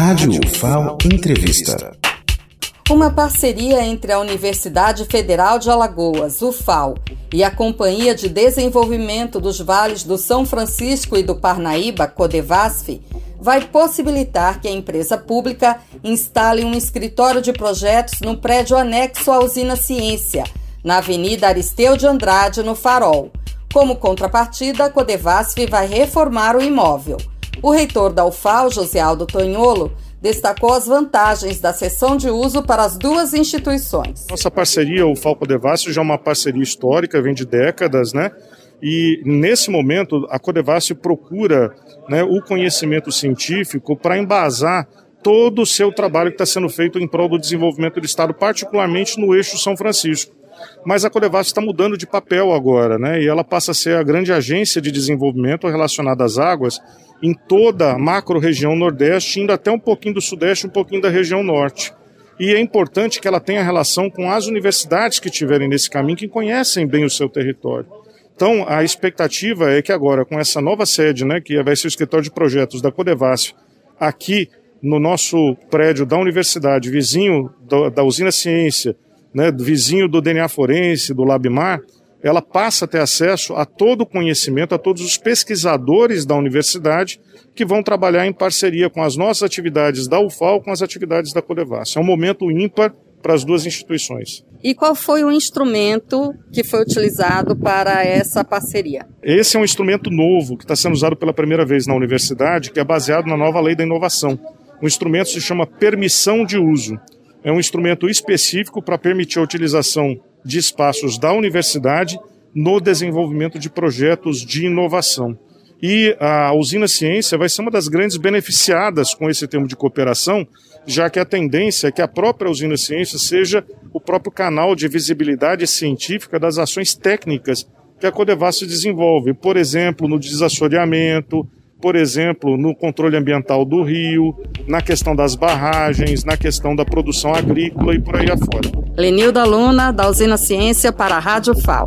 Rádio UFAO Entrevista. Uma parceria entre a Universidade Federal de Alagoas, UFAL, e a Companhia de Desenvolvimento dos Vales do São Francisco e do Parnaíba, Codevasf, vai possibilitar que a empresa pública instale um escritório de projetos no prédio anexo à usina Ciência, na Avenida Aristeu de Andrade, no Farol. Como contrapartida, a Codevasf vai reformar o imóvel. O reitor da UFAL, José Aldo Tonholo, destacou as vantagens da sessão de uso para as duas instituições. Nossa parceria, o Falco Devassi, já é uma parceria histórica, vem de décadas, né? E nesse momento, a Codevasf procura né, o conhecimento científico para embasar todo o seu trabalho que está sendo feito em prol do desenvolvimento do Estado, particularmente no eixo São Francisco. Mas a Codevasf está mudando de papel agora, né? E ela passa a ser a grande agência de desenvolvimento relacionada às águas em toda a macro-região Nordeste, indo até um pouquinho do Sudeste, um pouquinho da região Norte. E é importante que ela tenha relação com as universidades que estiverem nesse caminho, que conhecem bem o seu território. Então, a expectativa é que agora, com essa nova sede, né, que vai ser o escritório de projetos da Codevasf, aqui no nosso prédio da universidade, vizinho da, da usina Ciência, né, vizinho do DNA Forense, do Labmar, ela passa a ter acesso a todo o conhecimento, a todos os pesquisadores da universidade que vão trabalhar em parceria com as nossas atividades da UFAL, com as atividades da Codevas. É um momento ímpar para as duas instituições. E qual foi o instrumento que foi utilizado para essa parceria? Esse é um instrumento novo que está sendo usado pela primeira vez na universidade, que é baseado na nova lei da inovação. O instrumento se chama permissão de uso. É um instrumento específico para permitir a utilização de espaços da universidade no desenvolvimento de projetos de inovação. E a usina ciência vai ser uma das grandes beneficiadas com esse termo de cooperação, já que a tendência é que a própria usina ciência seja o próprio canal de visibilidade científica das ações técnicas que a Codevasf desenvolve, por exemplo, no desassoreamento, por exemplo, no controle ambiental do rio, na questão das barragens, na questão da produção agrícola e por aí afora. Lenilda Luna, da Usina Ciência, para a Rádio FAO.